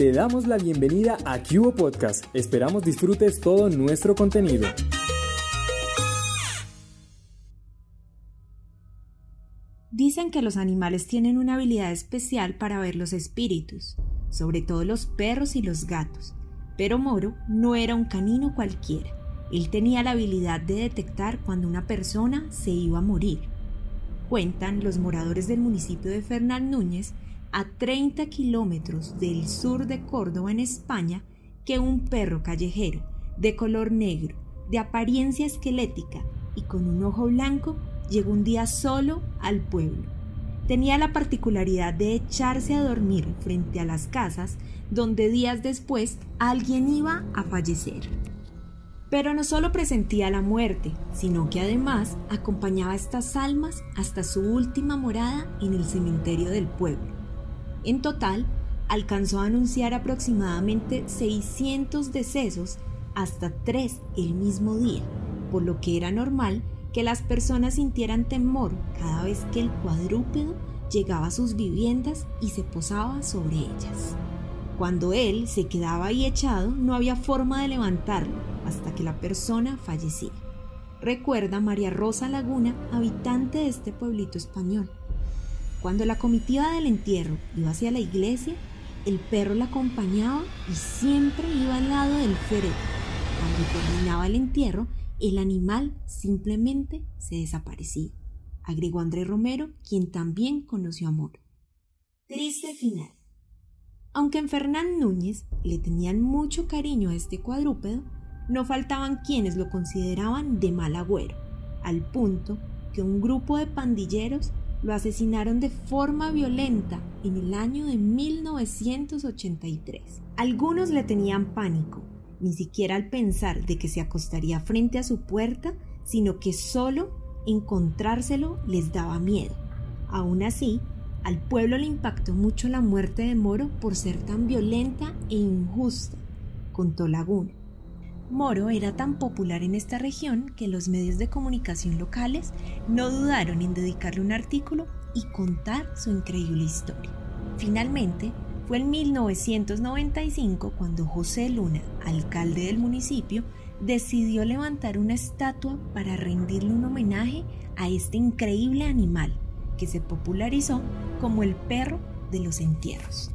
te damos la bienvenida a Cubo Podcast. Esperamos disfrutes todo nuestro contenido. Dicen que los animales tienen una habilidad especial para ver los espíritus, sobre todo los perros y los gatos, pero Moro no era un canino cualquiera. Él tenía la habilidad de detectar cuando una persona se iba a morir. Cuentan los moradores del municipio de Fernán Núñez, a 30 kilómetros del sur de Córdoba, en España, que un perro callejero, de color negro, de apariencia esquelética y con un ojo blanco, llegó un día solo al pueblo. Tenía la particularidad de echarse a dormir frente a las casas donde días después alguien iba a fallecer. Pero no solo presentía la muerte, sino que además acompañaba a estas almas hasta su última morada en el cementerio del pueblo. En total, alcanzó a anunciar aproximadamente 600 decesos hasta tres el mismo día, por lo que era normal que las personas sintieran temor cada vez que el cuadrúpedo llegaba a sus viviendas y se posaba sobre ellas. Cuando él se quedaba ahí echado, no había forma de levantarlo hasta que la persona fallecía. Recuerda María Rosa Laguna, habitante de este pueblito español. Cuando la comitiva del entierro iba hacia la iglesia, el perro la acompañaba y siempre iba al lado del féretro. Cuando terminaba el entierro, el animal simplemente se desaparecía, agregó Andrés Romero, quien también conoció a Moro. Triste final. Aunque en Fernán Núñez le tenían mucho cariño a este cuadrúpedo, no faltaban quienes lo consideraban de mal agüero, al punto que un grupo de pandilleros lo asesinaron de forma violenta en el año de 1983. Algunos le tenían pánico, ni siquiera al pensar de que se acostaría frente a su puerta, sino que solo encontrárselo les daba miedo. Aún así, al pueblo le impactó mucho la muerte de Moro por ser tan violenta e injusta, contó Laguna. Moro era tan popular en esta región que los medios de comunicación locales no dudaron en dedicarle un artículo y contar su increíble historia. Finalmente, fue en 1995 cuando José Luna, alcalde del municipio, decidió levantar una estatua para rendirle un homenaje a este increíble animal que se popularizó como el perro de los entierros.